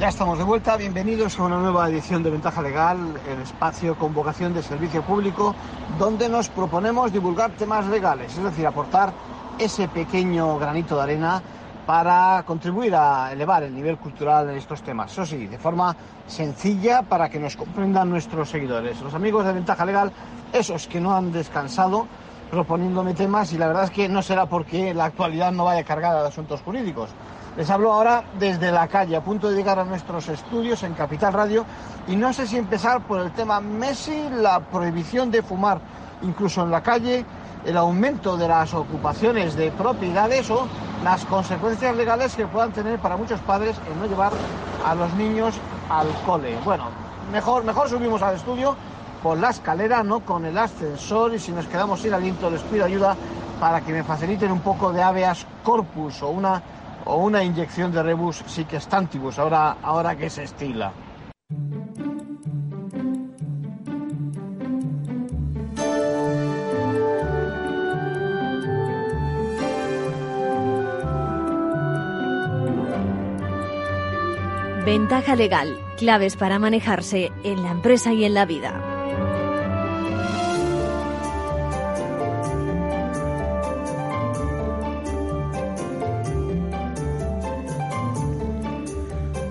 Ya estamos de vuelta, bienvenidos a una nueva edición de Ventaja Legal, el espacio con vocación de servicio público, donde nos proponemos divulgar temas legales, es decir, aportar ese pequeño granito de arena para contribuir a elevar el nivel cultural en estos temas. Eso sí, de forma sencilla para que nos comprendan nuestros seguidores. Los amigos de Ventaja Legal, esos que no han descansado proponiéndome temas y la verdad es que no será porque la actualidad no vaya cargada de asuntos jurídicos les hablo ahora desde la calle, a punto de llegar a nuestros estudios en Capital Radio y no sé si empezar por el tema Messi, la prohibición de fumar incluso en la calle, el aumento de las ocupaciones de propiedades o las consecuencias legales que puedan tener para muchos padres en no llevar a los niños al cole. Bueno, mejor, mejor subimos al estudio por la escalera, no con el ascensor y si nos quedamos sin aliento les pido ayuda para que me faciliten un poco de habeas corpus o una o una inyección de rebus sic ahora, ahora que se estila. Ventaja legal, claves para manejarse en la empresa y en la vida.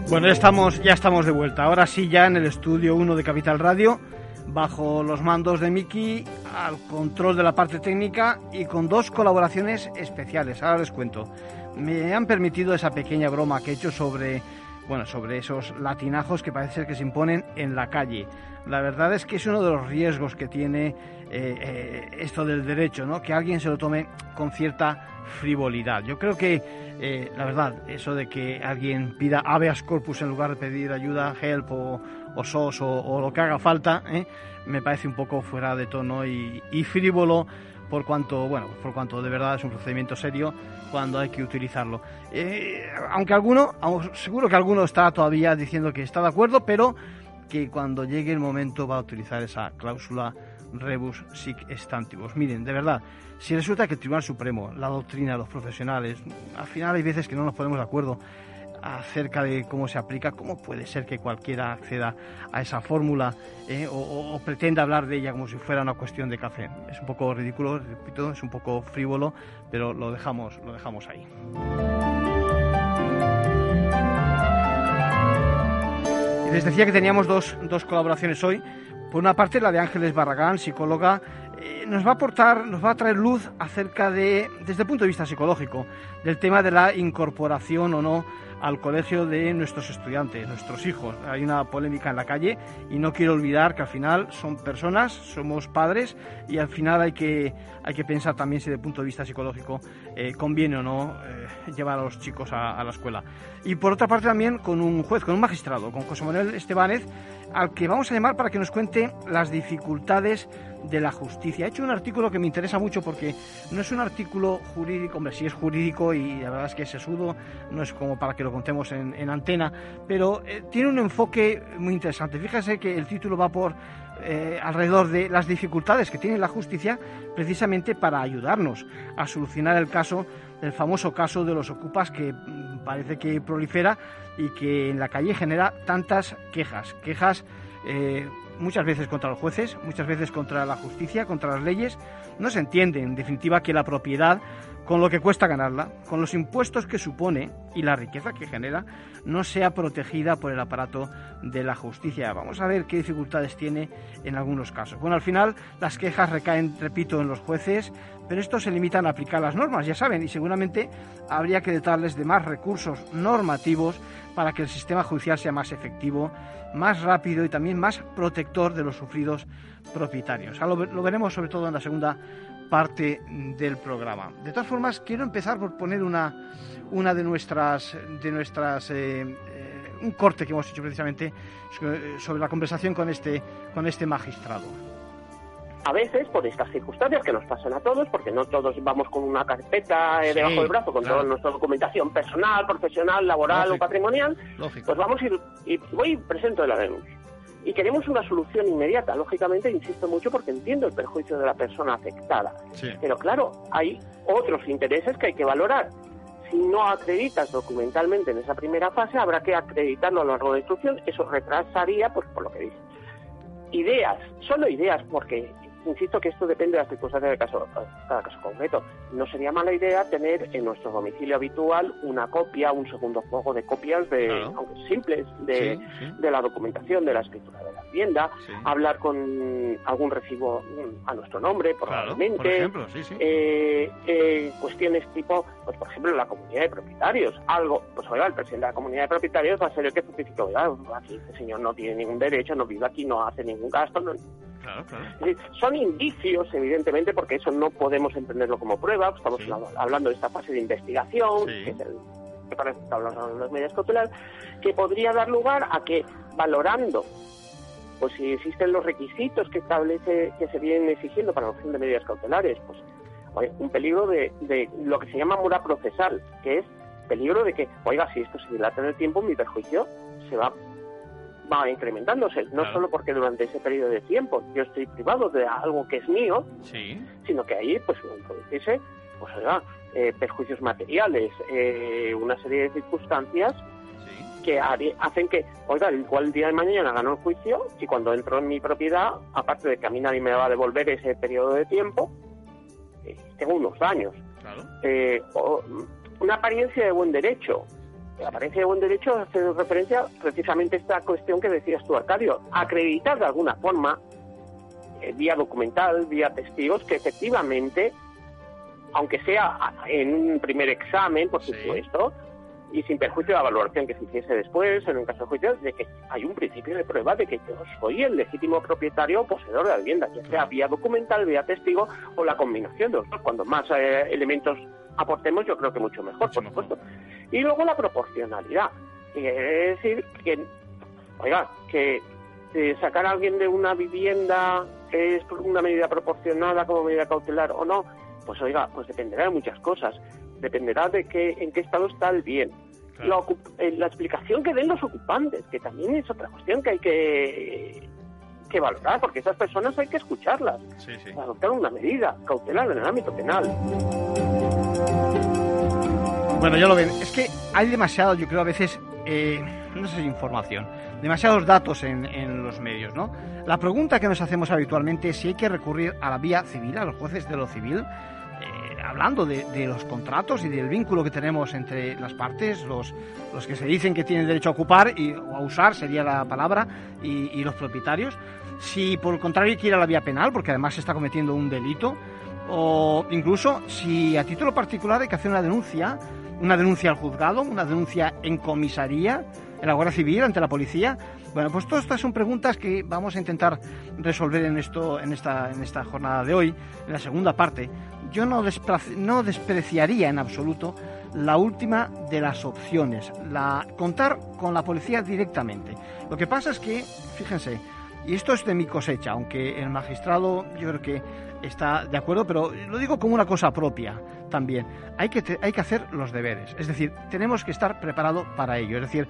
Bueno, ya estamos, ya estamos de vuelta. Ahora sí, ya en el estudio 1 de Capital Radio, bajo los mandos de Miki, al control de la parte técnica y con dos colaboraciones especiales. Ahora les cuento. Me han permitido esa pequeña broma que he hecho sobre, bueno, sobre esos latinajos que parece ser que se imponen en la calle. La verdad es que es uno de los riesgos que tiene eh, eh, esto del derecho, ¿no? Que alguien se lo tome con cierta frivolidad. Yo creo que, eh, la verdad, eso de que alguien pida habeas corpus en lugar de pedir ayuda, help o, SOS o, lo que haga falta, me parece un poco fuera de tono y, frívolo por cuanto, bueno, por cuanto de verdad es un procedimiento serio cuando hay que utilizarlo. Eh, aunque alguno, seguro que alguno está todavía diciendo que está de acuerdo, pero que cuando llegue el momento va a utilizar esa cláusula rebus sic stantibus. Miren, de verdad, si resulta que el Tribunal Supremo, la doctrina, los profesionales, al final hay veces que no nos ponemos de acuerdo acerca de cómo se aplica, cómo puede ser que cualquiera acceda a esa fórmula eh, o, pretenda hablar de ella como si fuera una cuestión de café. Es un poco ridículo, repito, es un poco frívolo, pero lo dejamos, lo dejamos ahí. les decía que teníamos dos, dos colaboraciones hoy. Por una parte, la de Ángeles Barragán, psicóloga eh, nos va a aportar, nos va a traer luz acerca de, desde el punto de vista psicológico, del tema de la incorporación o no al colegio de nuestros estudiantes, nuestros hijos. Hay una polémica en la calle y no quiero olvidar que al final son personas, somos padres y al final hay que, hay que pensar también si desde el punto de vista psicológico eh, conviene o no eh, llevar a los chicos a, la escuela. Y por otra parte también con un juez, con un magistrado, con José Manuel Estebanez, al que vamos a llamar para que nos cuente las dificultades de la justicia. He hecho un artículo que me interesa mucho porque no es un artículo jurídico, hombre, sí es jurídico y la verdad es que es sesudo, no es como para que lo contemos en, antena, pero eh, tiene un enfoque muy interesante. Fíjese que el título va por eh, alrededor de las dificultades que tiene la justicia precisamente para ayudarnos a solucionar el caso, el famoso caso de los ocupas que mm, parece que prolifera y que en la calle genera tantas quejas, quejas eh, muchas veces contra los jueces, muchas veces contra la justicia, contra las leyes. No se entiende, en definitiva, que la propiedad, con lo que cuesta ganarla, con los impuestos que supone y la riqueza que genera, no sea protegida por el aparato de la justicia. Vamos a ver qué dificultades tiene en algunos casos. Bueno, al final las quejas recaen, repito, en los jueces, pero estos se limitan a aplicar las normas, ya saben, y seguramente habría que dotarles de más recursos normativos para que el sistema judicial sea más efectivo, más rápido y también más protector de los sufridos propietarios. Lo, lo veremos sobre todo en la segunda parte del programa. De todas formas, quiero empezar por poner una, una de nuestras, de nuestras eh, eh, un corte que hemos hecho precisamente sobre la conversación con este, con este magistrado a veces por estas circunstancias que nos pasan a todos, porque no todos vamos con una carpeta eh, debajo del brazo con toda nuestra documentación personal, profesional, laboral o patrimonial, pues vamos y, y voy y presento la denuncia. Y queremos una solución inmediata. Lógicamente, insisto mucho porque entiendo el perjuicio de la persona afectada. Pero claro, hay otros intereses que hay que valorar si no acreditas documentalmente en esa primera fase, habrá que acreditarlo a lo largo de la instrucción. Eso retrasaría, pues por lo que dice. Ideas, solo ideas, porque insisto que esto depende de las circunstancias de caso, cada caso concreto. No sería mala idea tener en nuestro domicilio habitual una copia, un segundo juego de copias, de, aunque simples, de, de, la documentación, de la escritura de la vivienda, hablar con algún recibo a nuestro nombre, probablemente. por ejemplo, eh, eh, cuestiones tipo, pues por ejemplo, la comunidad de propietarios. Algo, pues oiga, el presidente de la comunidad de propietarios va a ser el que certifique, oiga, aquí este señor no tiene ningún derecho, no vive aquí, no hace ningún gasto, no, son indicios, evidentemente, porque eso no podemos entenderlo como prueba. Estamos hablando de esta fase de investigación, que es el que parece que hablando de las medidas cautelares, que podría dar lugar a que, valorando pues si existen los requisitos que establece que se vienen exigiendo para la opción de medidas cautelares, pues un peligro de, de lo que se llama mora procesal, que es peligro de que, oiga, si esto se dilata en el tiempo, mi perjuicio se va va incrementándose, no solo porque durante ese periodo de tiempo yo estoy privado de algo que es mío, sino que ahí pues producirse pues, eh, perjuicios materiales, eh, una serie de circunstancias que hacen que, oiga, igual el día de mañana gano el juicio y cuando entro en mi propiedad, aparte de que a mí nadie me va a devolver ese periodo de tiempo, eh, tengo unos daños. una apariencia de buen derecho, la apariencia de buen derecho hace referencia precisamente a esta cuestión que decías tú, Arcadio, acreditar de alguna forma, eh, vía documental, vía testigos, que efectivamente, aunque sea en un primer examen, por supuesto, y sin perjuicio de la valoración que se hiciese después, en un caso de juicio, de que hay un principio de prueba de que yo soy el legítimo propietario o poseedor de la vivienda, ya sea vía documental, vía testigo o la combinación de los dos. Cuando más eh, elementos aportemos, yo creo que mucho mejor, por supuesto. Y luego la proporcionalidad. Quiere decir que, oiga, que sacar a alguien de una vivienda es una medida proporcionada como medida cautelar o no, pues oiga, pues dependerá de muchas cosas. Dependerá de que, en qué estado está el bien. La, eh, la, explicación que den los ocupantes, que también es otra cuestión que hay que, que valorar, porque esas personas hay que escucharlas, sí, adoptar una medida cautelar en el ámbito penal. Bueno, ya lo ven. Es que hay demasiado, yo creo, a veces, eh, no sé si información, demasiados datos en, los medios, ¿no? La pregunta que nos hacemos habitualmente es si hay que recurrir a la vía civil, a los jueces de lo civil, eh, hablando de, los contratos y del vínculo que tenemos entre las partes, los, los que se dicen que tienen derecho a ocupar y, o a usar, sería la palabra, y, y los propietarios. Si por el contrario que ir a la vía penal, porque además se está cometiendo un delito, o incluso si a título particular hay que hacer una denuncia, una denuncia al juzgado, una denuncia en comisaría, en la Guardia Civil, ante la policía. Bueno, pues todas estas son preguntas que vamos a intentar resolver en esto, en esta, en esta jornada de hoy, en la segunda parte. Yo no, no despreciaría en absoluto la última de las opciones, la contar con la policía directamente. Lo que pasa es que, fíjense, y esto es de mi cosecha, aunque el magistrado yo creo que está de acuerdo, pero lo digo como una cosa propia también. Hay que, hay que hacer los deberes, es decir, tenemos que estar preparados para ello. Es decir,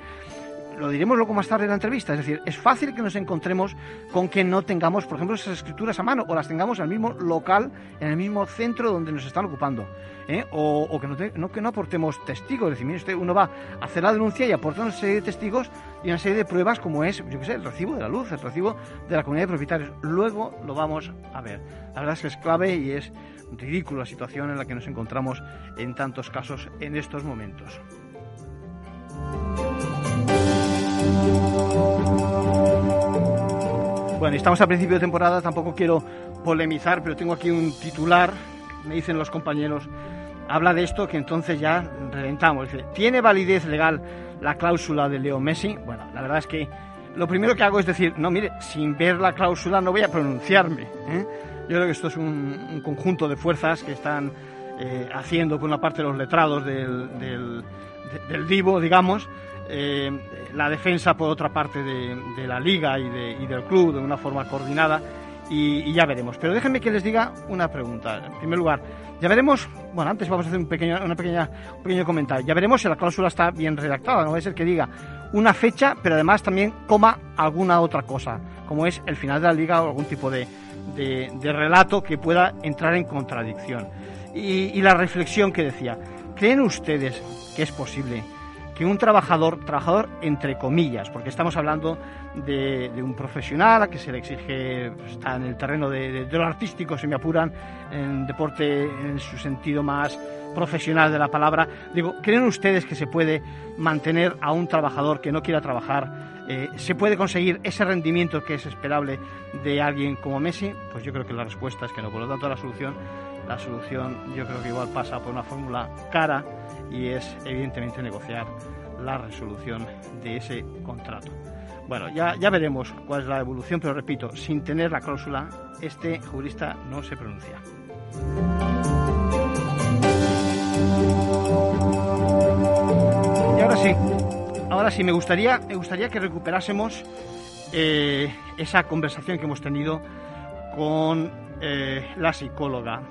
lo diremos luego más tarde en la entrevista, es decir, es fácil que nos encontremos con que no tengamos, por ejemplo, esas escrituras a mano o las tengamos en el mismo local, en el mismo centro donde nos están ocupando, ¿eh? o, que, no, que no aportemos testigos, es decir, uno va a hacer la denuncia y aporta una serie de testigos y una serie de pruebas como es, yo qué sé, el recibo de la luz, el recibo de la comunidad de propietarios. Luego lo vamos a ver. La verdad es que es clave y es ridícula la situación en la que nos encontramos en tantos casos en estos momentos. Bueno, estamos a principio de temporada, tampoco quiero polemizar, pero tengo aquí un titular, me dicen los compañeros, habla de esto que entonces ya reventamos. ¿tiene validez legal la cláusula de Leo Messi? Bueno, la verdad es que lo primero que hago es decir, no, mire, sin ver la cláusula no voy a pronunciarme. ¿eh? Yo creo que esto es un, conjunto de fuerzas que están eh, haciendo por una parte los letrados del, del, del Divo, digamos, eh, la defensa por otra parte de, la liga y, del club de una forma coordinada y, ya veremos. Pero déjenme que les diga una pregunta. En primer lugar, ya veremos, bueno, antes vamos a hacer un pequeño, una pequeña, un pequeño comentario. Ya veremos si la cláusula está bien redactada, no va a ser que diga una fecha, pero además también coma alguna otra cosa, como es el final de la liga o algún tipo de, relato que pueda entrar en contradicción. y la reflexión que decía ¿creen ustedes que es posible que un trabajador, trabajador entre comillas, porque estamos hablando de, un profesional a que se le exige, está en el terreno de, lo artístico, si me apuran, en deporte en su sentido más profesional de la palabra. Digo, ¿creen ustedes que se puede mantener a un trabajador que no quiera trabajar? Eh, ¿Se puede conseguir ese rendimiento que es esperable de alguien como Messi? Pues yo creo que la respuesta es que no. Por lo tanto, la solución, la solución yo creo que igual pasa por una fórmula cara y es evidentemente negociar la resolución de ese contrato. Bueno, ya, ya veremos cuál es la evolución, pero repito, sin tener la cláusula, este jurista no se pronuncia. Y ahora sí, ahora sí, me gustaría, me gustaría que recuperásemos eh, esa conversación que hemos tenido con eh, la psicóloga,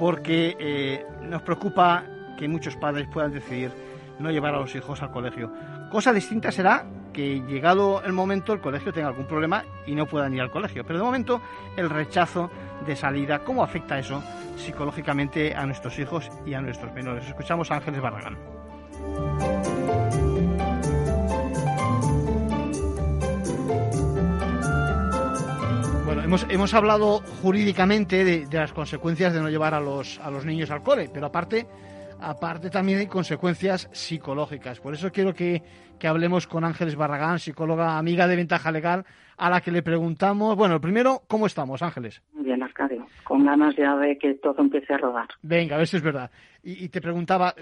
porque eh, nos preocupa que muchos padres puedan decidir no llevar a los hijos al colegio. Cosa distinta será que llegado el momento el colegio tenga algún problema y no puedan ir al colegio. Pero de momento el rechazo de salida, ¿cómo afecta eso psicológicamente a nuestros hijos y a nuestros menores? Escuchamos a Ángeles Barragán. Hemos, hemos hablado jurídicamente de, de, las consecuencias de no llevar a los, a los niños al cole, pero aparte aparte también hay consecuencias psicológicas. Por eso quiero que, hablemos con Ángeles Barragán, psicóloga amiga de Ventaja Legal, a la que le preguntamos, bueno, primero, ¿cómo estamos, Ángeles? Muy bien, Arcadio, con ganas ya de que todo empiece a rodar. Venga, a ver si es verdad. Y, te preguntaba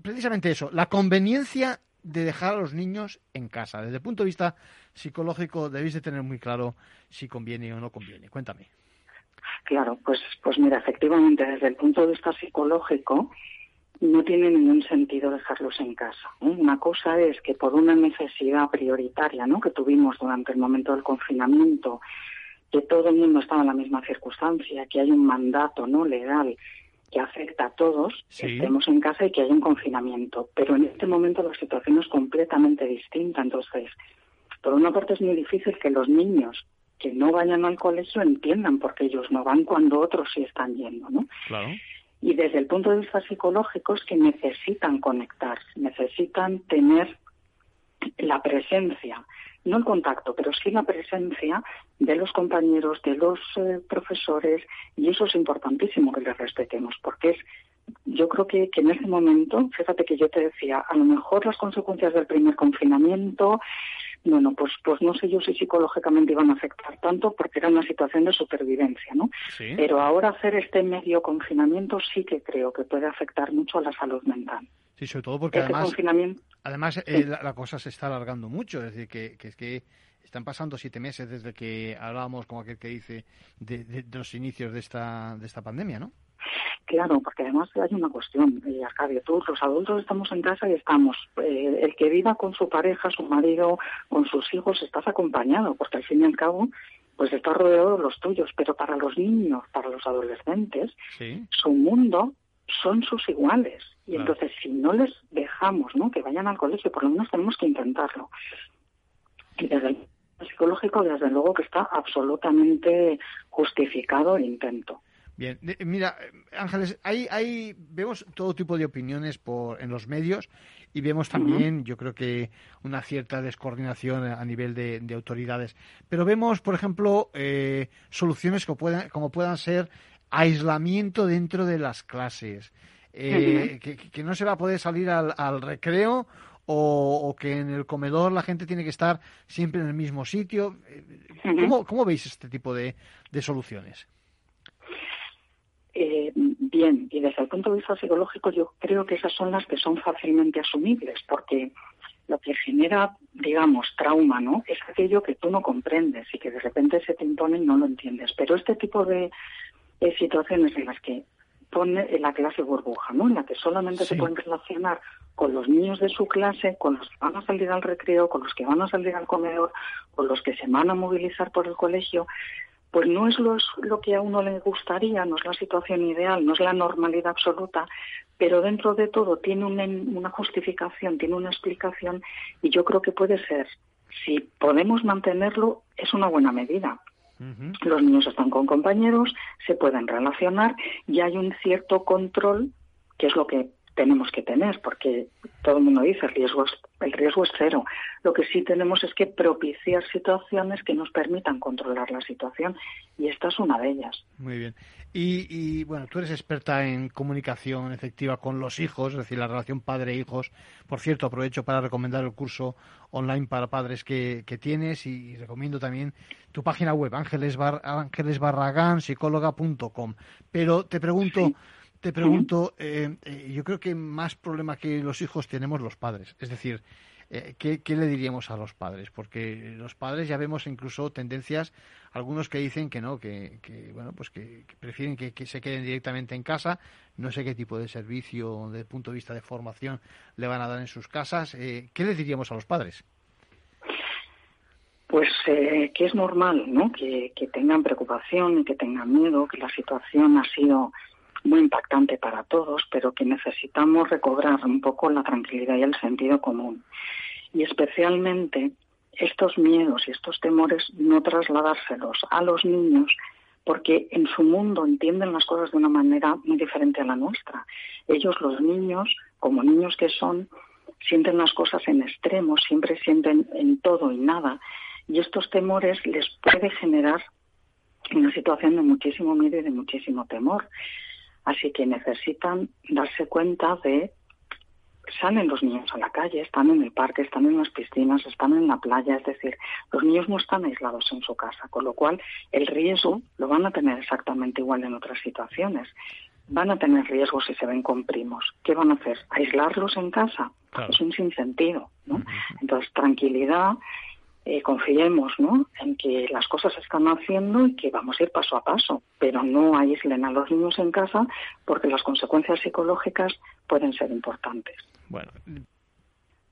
precisamente eso, la conveniencia de dejar a los niños en casa. Desde el punto de vista psicológico debéis de tener muy claro si conviene o no conviene. Cuéntame. Claro, pues, pues mira, efectivamente, desde el punto de vista psicológico, no tiene ningún sentido dejarlos en casa. ¿eh? Una cosa es que por una necesidad prioritaria ¿no? que tuvimos durante el momento del confinamiento, que todo el mundo estaba en la misma circunstancia, que hay un mandato no legal que afecta a todos, que estemos en casa y que hay un confinamiento. Pero en este momento la situación es completamente distinta. Entonces, por una parte es muy difícil que los niños que no vayan al colegio entiendan por qué ellos no van cuando otros sí están yendo, ¿no? Claro y desde el punto de vista psicológico es que necesitan conectar, necesitan tener la presencia, no el contacto, pero sí la presencia de los compañeros, de los eh, profesores, y eso es importantísimo que les respetemos, porque es, yo creo que, que en ese momento, fíjate que yo te decía, a lo mejor las consecuencias del primer confinamiento, bueno, pues, pues no sé yo si psicológicamente iban a afectar tanto porque era una situación de supervivencia, ¿no? Pero ahora hacer este medio confinamiento sí que creo que puede afectar mucho a la salud mental. Sí, sobre todo porque este además, además eh, la, cosa se está alargando mucho, es decir, que, que es que están pasando siete meses desde que hablábamos, como aquel que dice, de, de los inicios de esta, de esta pandemia, ¿no? Claro, porque además hay una cuestión, eh, Arcadio, todos los adultos estamos en casa y estamos, eh, el que viva con su pareja, su marido, con sus hijos, estás acompañado, porque al fin y al cabo, pues estás rodeado de los tuyos, pero para los niños, para los adolescentes, su mundo son sus iguales. Y entonces, si no les dejamos ¿no? que vayan al colegio, por lo menos tenemos que intentarlo. Y desde el psicológico, desde luego que está absolutamente justificado el intento. Bien, mira, Ángeles, hay, vemos todo tipo de opiniones por, en los medios y vemos también, yo creo que una cierta descoordinación a nivel de, autoridades. Pero vemos, por ejemplo, eh, soluciones como puedan, como puedan ser aislamiento dentro de las clases, eh, que, no se va a poder salir al, recreo o, que en el comedor la gente tiene que estar siempre en el mismo sitio. Eh, ¿Cómo, cómo veis este tipo de soluciones? Eh, bien, y desde el punto de vista psicológico yo creo que esas son las que son fácilmente asumibles, porque lo que genera, digamos, trauma, ¿no? Es aquello que tú no comprendes y que de repente se te impone y no lo entiendes. Pero este tipo de, situaciones en las que pone la clase burbuja, ¿no? En la que solamente se pueden relacionar con los niños de su clase, con los que van a salir al recreo, con los que van a salir al comedor, con los que se van a movilizar por el colegio, pues no es lo, lo, que a uno le gustaría, no es la situación ideal, no es la normalidad absoluta, pero dentro de todo tiene una, justificación, tiene una explicación y yo creo que puede ser, si podemos mantenerlo, es una buena medida. Los niños están con compañeros, se pueden relacionar y hay un cierto control, que es lo que tenemos que tener, porque todo el mundo dice el riesgo es, el riesgo es cero. Lo que sí tenemos es que propiciar situaciones que nos permitan controlar la situación y esta es una de ellas. Muy bien. Y, bueno, tú eres experta en comunicación efectiva con los hijos, es decir, la relación padre-hijos. Por cierto, aprovecho para recomendar el curso online para padres que, tienes y, recomiendo también tu página web, ángeles, bar, Pero te pregunto, te pregunto, eh, eh, yo creo que más problema que los hijos tenemos los padres. Es decir, eh, ¿qué, le diríamos a los padres? Porque los padres ya vemos incluso tendencias, algunos que dicen que no, que, bueno, pues que, prefieren que, se queden directamente en casa. No sé qué tipo de servicio, desde el punto de vista de formación, le van a dar en sus casas. ¿Qué le diríamos a los padres? Pues que es normal, ¿no? Que, que tengan preocupación y que tengan miedo, que la situación ha sido muy impactante para todos, pero que necesitamos recobrar un poco la tranquilidad y el sentido común. Y especialmente estos miedos y estos temores no trasladárselos a los niños porque en su mundo entienden las cosas de una manera muy diferente a la nuestra. Ellos, los niños, como niños que son, sienten las cosas en extremos, siempre sienten en todo y nada, y estos temores les puede generar una situación de muchísimo miedo y de muchísimo temor. Así que necesitan darse cuenta de salen los niños a la calle, están en el parque, están en las piscinas, están en la playa, es decir, los niños no están aislados en su casa, con lo cual el riesgo lo van a tener exactamente igual en otras situaciones. Van a tener riesgo si se ven con primos. ¿Qué van a hacer? ¿Aislarlos en casa? Es un sinsentido, ¿no? Entonces, tranquilidad, eh, confiemos ¿no? en que las cosas se están haciendo y que vamos a ir paso a paso, pero no aíslen a los niños en casa porque las consecuencias psicológicas pueden ser importantes. Bueno.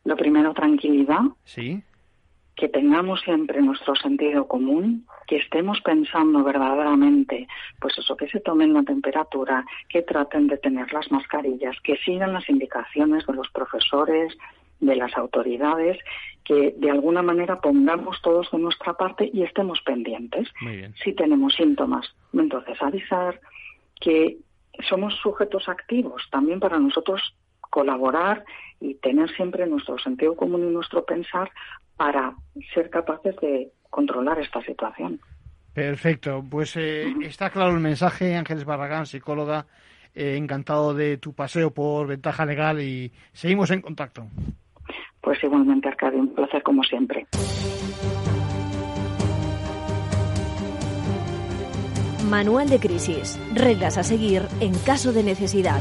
Lo primero, tranquilidad. Sí. Que tengamos siempre nuestro sentido común, que estemos pensando verdaderamente, pues eso, que se tomen la temperatura, que traten de tener las mascarillas, que sigan las indicaciones de los profesores, de las autoridades, que de alguna manera pongamos todos de nuestra parte y estemos pendientes. Si tenemos síntomas, entonces avisar que somos sujetos activos también para nosotros colaborar y tener siempre nuestro sentido común y nuestro pensar para ser capaces de controlar esta situación. Perfecto, pues eh, está claro el mensaje, Ángeles Barragán, psicóloga, eh, encantado de tu paseo por Ventaja Legal y seguimos en contacto. Pues igualmente, Arcadio, un placer como siempre. Manual de crisis. Reglas a seguir en caso de necesidad.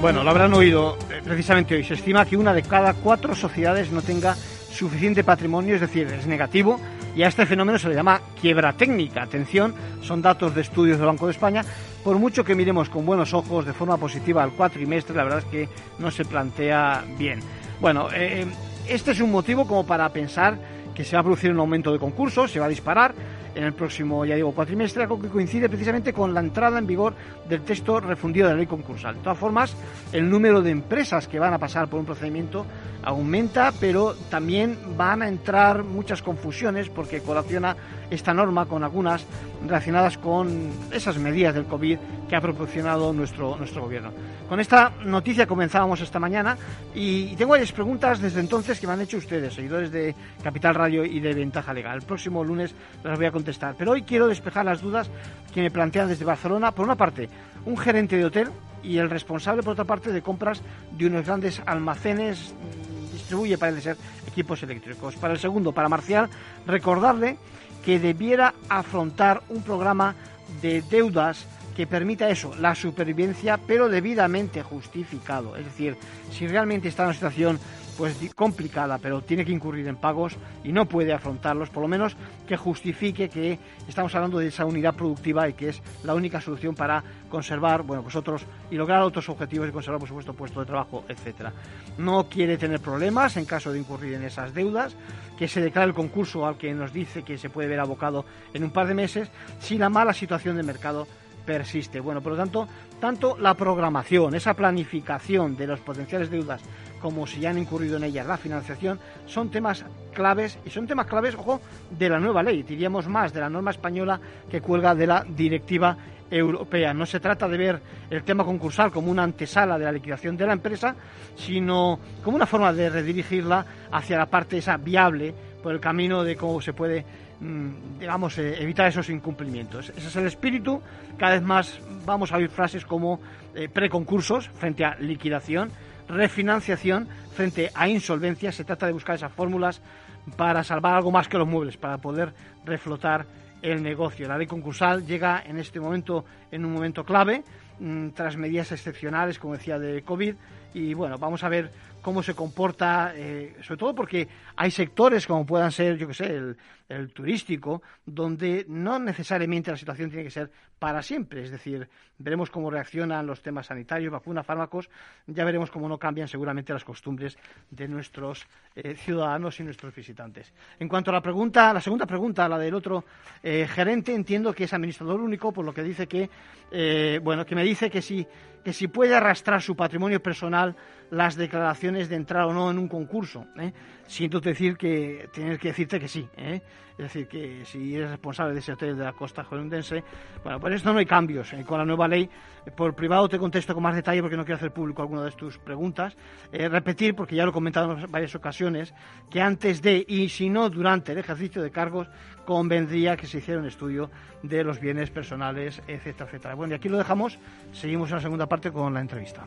Bueno, lo habrán oído eh, precisamente hoy. Se estima que una de cada cuatro sociedades no tenga suficiente patrimonio, es decir, es negativo, y a este fenómeno se le llama quiebra técnica. Atención, son datos de estudios del Banco de España. Por mucho que miremos con buenos ojos de forma positiva al cuatrimestre, la verdad es que no se plantea bien. Bueno, eh, este es un motivo como para pensar que se va a producir un aumento de concursos, se va a disparar en el próximo, ya digo, cuatrimestre, algo que coincide precisamente con la entrada en vigor del texto refundido de la ley concursal. De todas formas, el número de empresas que van a pasar por un procedimiento aumenta, pero también van a entrar muchas confusiones porque colaciona esta norma con algunas relacionadas con esas medidas del COVID que ha proporcionado nuestro, nuestro gobierno. Con esta noticia comenzábamos esta mañana y tengo varias preguntas desde entonces que me han hecho ustedes, seguidores de Capital Radio y de Ventaja Legal. El próximo lunes las voy a contestar, pero hoy quiero despejar las dudas que me plantean desde Barcelona. Por una parte, un gerente de hotel y el responsable, por otra parte, de compras de unos grandes almacenes distribuye, parece ser, equipos eléctricos. Para el segundo, para Marcial, recordarle que debiera afrontar un programa de deudas que permita eso, la supervivencia, pero debidamente justificado. Es decir, si realmente está en una situación pues complicada, pero tiene que incurrir en pagos y no puede afrontarlos, por lo menos que justifique que estamos hablando de esa unidad productiva y que es la única solución para conservar, bueno, pues otros y lograr otros objetivos y conservar, por supuesto, puesto de trabajo, etcétera. No quiere tener problemas en caso de incurrir en esas deudas, que se declare el concurso al que nos dice que se puede ver abocado en un par de meses si la mala situación de mercado persiste. Bueno, por lo tanto, tanto la programación, esa planificación de las potenciales deudas como si ya han incurrido en ellas la financiación, son temas claves, y son temas claves, ojo, de la nueva ley, diríamos más, de la norma española que cuelga de la directiva europea. No se trata de ver el tema concursal como una antesala de la liquidación de la empresa, sino como una forma de redirigirla hacia la parte esa viable por el camino de cómo se puede mm, digamos, eh, evitar esos incumplimientos. Ese es el espíritu. Cada vez más vamos a oír frases como eh, preconcursos frente a liquidación, refinanciación frente a insolvencia. Se trata de buscar esas fórmulas para salvar algo más que los muebles, para poder reflotar el negocio. La ley concursal llega en este momento, en un momento clave, mm, tras medidas excepcionales, como decía, de COVID. Y bueno, vamos a ver cómo se comporta, eh, sobre todo porque hay sectores como puedan ser, yo que sé, el, el, turístico, donde no necesariamente la situación tiene que ser para siempre. Es decir, veremos cómo reaccionan los temas sanitarios, vacunas, fármacos, ya veremos cómo no cambian seguramente las costumbres de nuestros eh, ciudadanos y nuestros visitantes. En cuanto a la pregunta, la segunda pregunta, la del otro eh, gerente, entiendo que es administrador único, por lo que dice que, bueno, que me dice que si, que si puede arrastrar su patrimonio personal las declaraciones de entrar o no en un concurso. ¿eh? Siento decir que tener que decirte que sí. ¿eh? Es decir, que si eres responsable de ese hotel de la costa holandense, bueno, por esto no hay cambios. ¿eh? Con la nueva ley, por privado te contesto con más detalle porque no quiero hacer público alguna de tus preguntas. Eh, repetir, porque ya lo he comentado en varias ocasiones, que antes de y si no durante el ejercicio de cargos, convendría que se hiciera un estudio de los bienes personales, etcétera, etcétera. Bueno, y aquí lo dejamos. Seguimos en la segunda parte con la entrevista.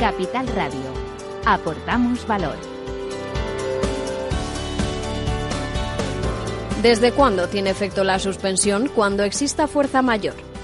Capital Radio. Aportamos valor. ¿Desde cuándo tiene efecto la suspensión? Cuando exista fuerza mayor.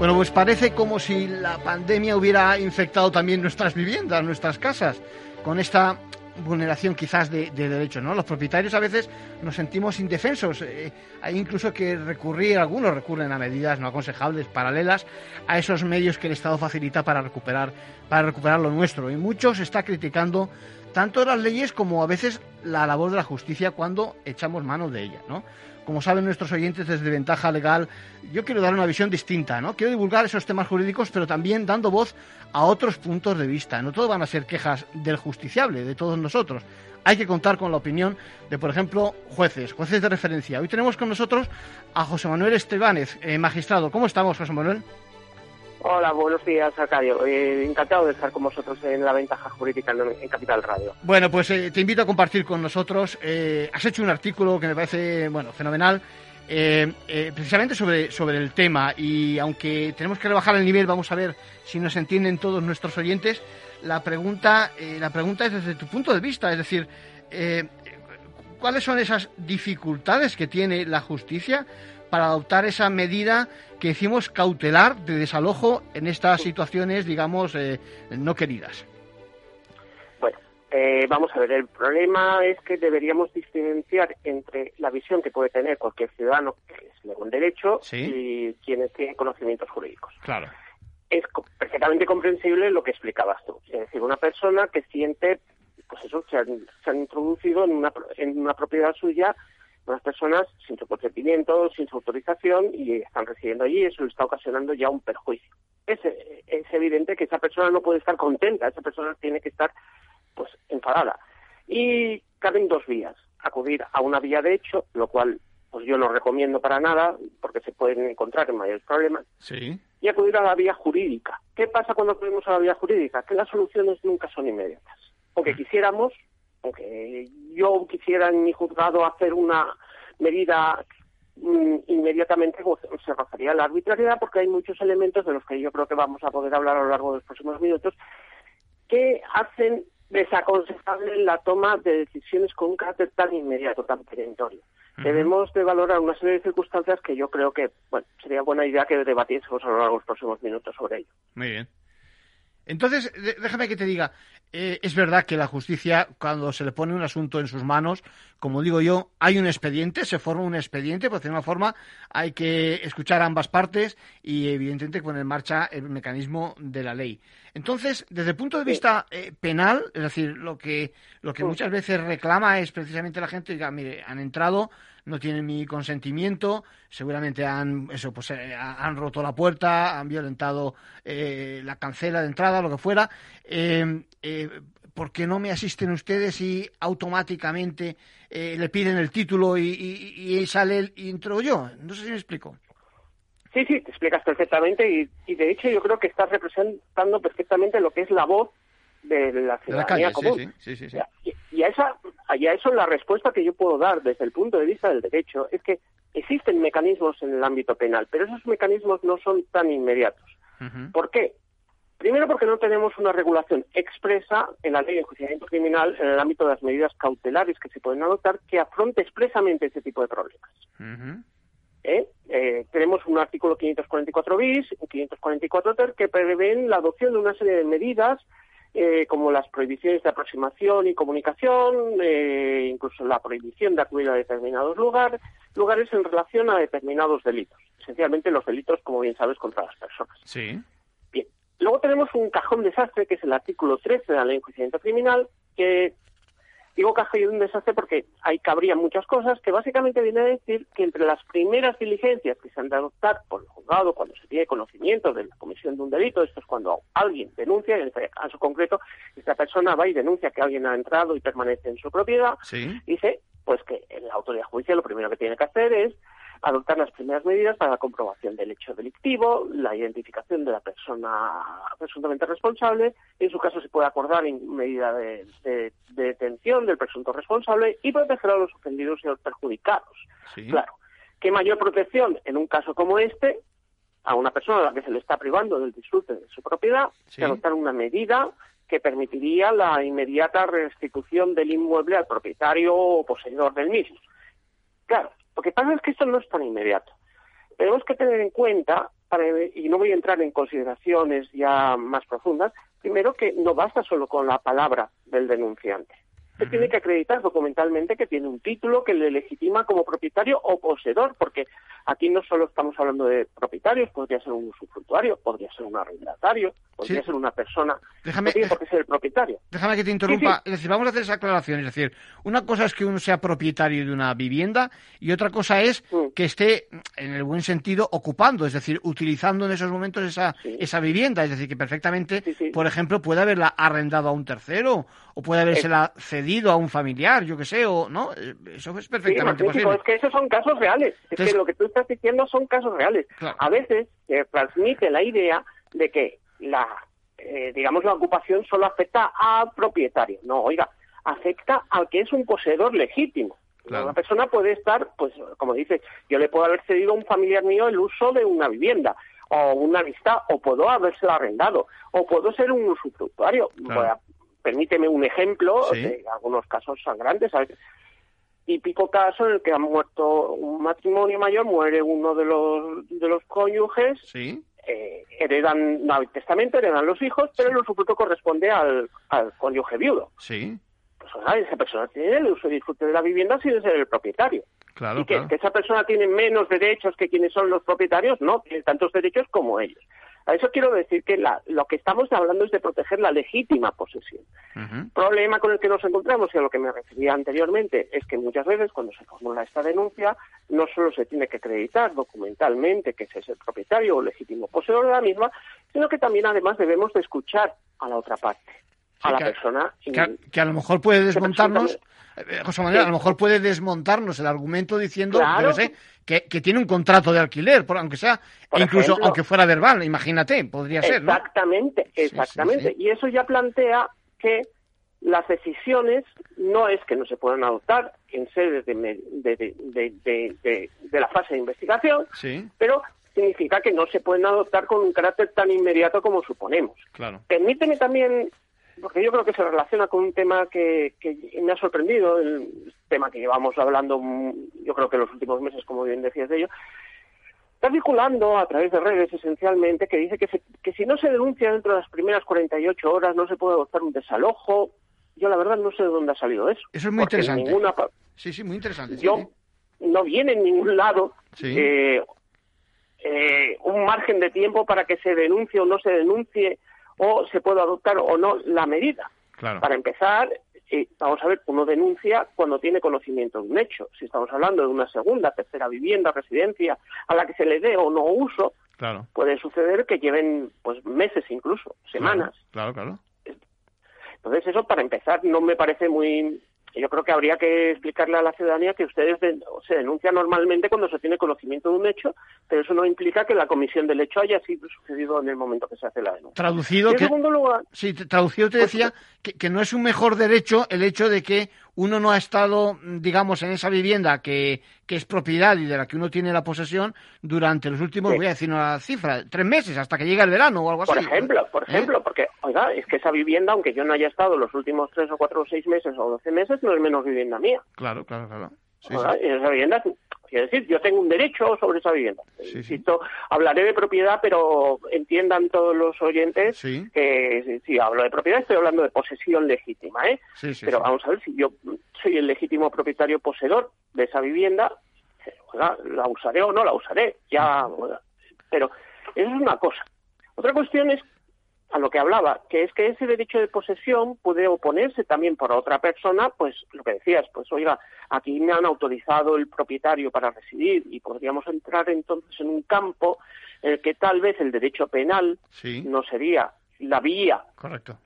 Bueno, pues parece como si la pandemia hubiera infectado también nuestras viviendas, nuestras casas, con esta vulneración quizás de, derechos, ¿no? Los propietarios a veces nos sentimos indefensos. Eh, hay incluso que recurrir, algunos recurren a medidas no aconsejables, paralelas a esos medios que el Estado facilita para recuperar, para recuperar lo nuestro. Y muchos está criticando tanto las leyes como a veces la labor de la justicia cuando echamos mano de ella, ¿no? Como saben nuestros oyentes desde Ventaja Legal, yo quiero dar una visión distinta, ¿no? Quiero divulgar esos temas jurídicos, pero también dando voz a otros puntos de vista. No todo van a ser quejas del justiciable, de todos nosotros. Hay que contar con la opinión de, por ejemplo, jueces, jueces de referencia. Hoy tenemos con nosotros a José Manuel Estebanez, eh, magistrado. ¿Cómo estamos, José Manuel? Hola, buenos días, Arcadio. Eh, encantado de estar con vosotros en la ventaja jurídica en, Capital Radio. Bueno, pues eh, te invito a compartir con nosotros. Eh, has hecho un artículo que me parece, bueno, fenomenal. precisamente sobre, sobre el tema y aunque tenemos que rebajar el nivel, vamos a ver si nos entienden todos nuestros oyentes. La pregunta, la pregunta es desde tu punto de vista, es decir, ¿cuáles son esas dificultades que tiene la justicia para adoptar esa medida que decimos cautelar de desalojo en estas situaciones, digamos, eh, no queridas. Bueno, eh, vamos a ver, el problema es que deberíamos diferenciar entre la visión que puede tener cualquier ciudadano que es un derecho y quienes tienen conocimientos jurídicos. Claro. Es perfectamente comprensible lo que explicabas tú. Es decir, una persona que siente, pues eso, se han, se han introducido en una, en una propiedad suya unas personas sin su consentimiento, sin su autorización y están residiendo allí y eso le está ocasionando ya un perjuicio. Es, es evidente que esa persona no puede estar contenta, esa persona tiene que estar pues enfadada. Y caben dos vías, acudir a una vía de hecho, lo cual pues yo no recomiendo para nada porque se pueden encontrar en mayores problemas. Sí. Y acudir a la vía jurídica. ¿Qué pasa cuando acudimos a la vía jurídica? Que las soluciones nunca son inmediatas. Aunque mm. quisiéramos, aunque yo quisiera en mi juzgado hacer una medida mm, inmediatamente pues, se rozaría la arbitrariedad porque hay muchos elementos de los que yo creo que vamos a poder hablar a lo largo de los próximos minutos que hacen desaconsejable la toma de decisiones con un carácter tan inmediato, tan perentorio. Debemos de valorar una serie de circunstancias que yo creo que bueno, sería buena idea que debatiésemos a lo largo de los próximos minutos sobre ello. Muy bien. Entonces, déjame que te diga, eh, es verdad que la justicia, cuando se le pone un asunto en sus manos, como digo yo, hay un expediente, se forma un expediente, pues de una forma hay que escuchar ambas partes y evidentemente poner en marcha el mecanismo de la ley. Entonces, desde el punto de vista eh, penal, es decir, lo que, lo que muchas veces reclama es precisamente la gente, diga, mire, han entrado, no tienen mi consentimiento, seguramente han, eso, pues, eh, han roto la puerta, han violentado eh, la cancela de entrada, lo que fuera. Eh, ¿Por qué no me asisten ustedes y automáticamente le piden el título y, y, sale el intro yo? No sé si me explico. Sí, sí, te explicas perfectamente y, y, de hecho yo creo que estás representando perfectamente lo que es la voz de la ciudadanía común. Sí, sí, sí, y, a esa, y a eso la respuesta que yo puedo dar desde el punto de vista del derecho es que existen mecanismos en el ámbito penal, pero esos mecanismos no son tan inmediatos. ¿Por qué? Primero porque no tenemos una regulación expresa en la ley de enjuiciamiento criminal en el ámbito de las medidas cautelares que se pueden adoptar que afronte expresamente ese tipo de problemas. ¿Eh? Eh, tenemos un artículo 544 bis y 544 ter que prevén la adopción de una serie de medidas eh, como las prohibiciones de aproximación y comunicación, eh, incluso la prohibición de acudir a determinados lugares, lugares en relación a determinados delitos, esencialmente los delitos, como bien sabes, contra las personas. Sí. Bien. Luego tenemos un cajón desastre, que es el artículo 13 de la Ley de Enjuiciamiento Criminal, que Digo que ha sido un desastre porque ahí cabrían muchas cosas que básicamente viene a decir que entre las primeras diligencias que se han de adoptar por el juzgado cuando se tiene conocimiento de la comisión de un delito, esto es cuando alguien denuncia, en este caso concreto esta persona va y denuncia que alguien ha entrado y permanece en su propiedad, dice pues que la autoridad judicial lo primero que tiene que hacer es adoptar las primeras medidas para la comprobación del hecho delictivo, la identificación de la persona presuntamente responsable, en su caso se puede acordar en medida de, detención del presunto responsable y proteger a los ofendidos y a los perjudicados. Claro, ¿qué mayor protección en un caso como este a una persona a la que se le está privando del disfrute de su propiedad que adoptar una medida que permitiría la inmediata restitución del inmueble al propietario o poseedor del mismo. Claro, lo que pasa es que esto no es tan inmediato. Tenemos que tener en cuenta, y no voy a entrar en consideraciones ya más profundas, primero que no basta solo con la palabra del denunciante tiene que acreditar documentalmente que tiene un título que le legitima como propietario o poseedor, porque aquí no solo estamos hablando de propietarios, podría ser un usufructuario, podría ser un arrendatario, podría ser una persona. Déjame, tiene por qué ser el propietario. Déjame que te interrumpa. Es decir, vamos a hacer esa aclaración. Es decir, una cosa es que uno sea propietario de una vivienda y otra cosa es mm. que esté, en el buen sentido, ocupando, es decir, utilizando en esos momentos esa, esa vivienda. Es decir, que perfectamente, por ejemplo, puede haberla arrendado a un tercero o puede habérsela cedido a un familiar, yo que sé, o no, eh, eso es perfectamente posible. Es que esos son casos reales, es que lo que tú estás diciendo son casos reales. A veces se transmite la idea de que la, eh, digamos, la ocupación solo afecta al propietario. No, oiga, afecta al que es un poseedor legítimo. Una persona puede estar, pues, como dice, yo le puedo haber cedido a un familiar mío el uso de una vivienda o una amistad, o puedo habérselo arrendado, o puedo ser un usufructuario permíteme un ejemplo de algunos casos sangrantes. Típico caso en el que ha muerto un matrimonio mayor, muere uno de los, de los cónyuges, eh, heredan, no hay testamento, heredan los hijos, pero el usufructo corresponde al, al cónyuge viudo. Sí. Pues esa persona tiene el uso y disfrute de la vivienda sin ser el propietario. Claro, y que, que, esa persona tiene menos derechos que quienes son los propietarios, no, tiene tantos derechos como ellos. A eso quiero decir que lo que estamos hablando es de proteger la legítima posesión. El problema con el que nos encontramos y a lo que me refería anteriormente es que muchas veces cuando se formula esta denuncia no solo se tiene que acreditar documentalmente que ese es el propietario o legítimo poseedor de la misma, sino que también además debemos de escuchar a la otra parte, a la persona. Que a, lo mejor puede desmontarnos, eh, José Manuel, a lo mejor puede desmontarnos el argumento diciendo, que, que, tiene un contrato de alquiler, por, aunque sea, incluso aunque fuera verbal, imagínate, podría ser. Exactamente, exactamente. y eso ya plantea que las decisiones no es que no se puedan adoptar en sede de, de, la fase de investigación, pero significa que no se pueden adoptar con un carácter tan inmediato como suponemos. Claro. Permíteme también porque yo creo que se relaciona con un tema que, me ha sorprendido, el tema que llevamos hablando, mm, yo creo que en los últimos meses, como bien decías de ello, está circulando a través de redes esencialmente que dice que, que si no se denuncia dentro de las primeras 48 horas no se puede adoptar un desalojo. Yo la verdad no sé de dónde ha salido eso. Eso es muy interesante. Sí, sí, muy interesante. Yo no viene en ningún lado eh, eh, un margen de tiempo para que se denuncie o no se denuncie o se puede adoptar o no la medida. Para empezar, eh, vamos a ver, uno denuncia cuando tiene conocimiento de un hecho. Si estamos hablando de una segunda, tercera vivienda, residencia, a la que se le dé o no uso, puede suceder que lleven pues meses incluso, semanas. Claro, claro. Entonces eso, para empezar, no me parece muy yo creo que habría que explicarle a la ciudadanía que ustedes se denuncia normalmente cuando se tiene conocimiento de un hecho, pero eso no implica que la comisión del hecho haya sido sucedido en el momento que se hace la denuncia. Traducido, que, segundo lugar, sí, traducido te pues decía que, que, no es un mejor derecho el hecho de que uno no ha estado, digamos, en esa vivienda que, que es propiedad y de la que uno tiene la posesión durante los últimos, voy a decir una cifra, tres meses, hasta que llega el verano o algo así. Por ejemplo, por ¿Eh? ejemplo, porque, oiga, es que esa vivienda, aunque yo no haya estado los últimos tres o cuatro o seis meses o doce meses, no es menos vivienda mía. Claro, claro, claro. Esa vivienda Quiero decir, yo tengo un derecho sobre esa vivienda. hablaré de propiedad, pero entiendan todos los oyentes que si, hablo de propiedad estoy hablando de posesión legítima, ¿eh? pero vamos a ver, si yo soy el legítimo propietario poseedor de esa vivienda, la usaré o no la usaré, ya, pero eso es una cosa. Otra cuestión es a lo que hablaba, que es que ese derecho de posesión puede oponerse también por otra persona, pues lo que decías, pues oiga, aquí me han autorizado el propietario para residir y podríamos entrar entonces en un campo en el que tal vez el derecho penal no sería la vía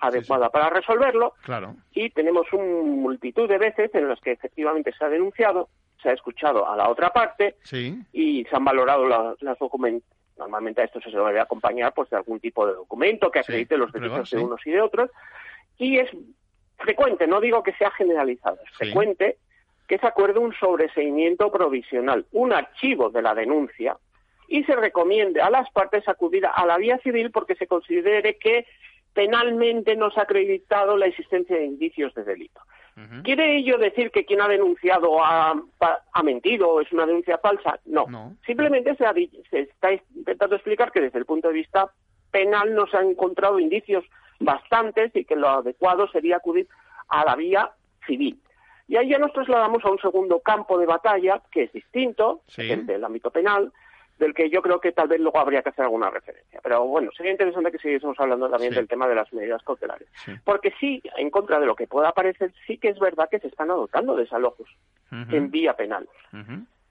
adecuada para resolverlo. Claro. Y tenemos una multitud de veces en las que efectivamente se ha denunciado, se ha escuchado a la otra parte y se han valorado las documentos. Normalmente a esto se debe acompañar pues, de algún tipo de documento que acredite los derechos de unos y de otros. Y es frecuente, no digo que sea generalizado, es frecuente que se acuerde un sobreseimiento provisional, un archivo de la denuncia, y se recomiende a las partes acudir a la vía civil porque se considere que penalmente no se ha acreditado la existencia de indicios de delito. ¿Quiere ello decir que quien ha denunciado ha, mentido o es una denuncia falsa? No. Simplemente se, se está intentando explicar que desde el punto de vista penal no se han encontrado indicios bastantes y que lo adecuado sería acudir a la vía civil. Y ahí ya nos trasladamos a un segundo campo de batalla que es distinto, el del ámbito penal, del que yo creo que tal vez luego habría que hacer alguna referencia. Pero bueno, sería interesante que siguiésemos hablando también del tema de las medidas cautelares. Porque sí, en contra de lo que pueda parecer, sí que es verdad que se están adoptando desalojos en vía penal.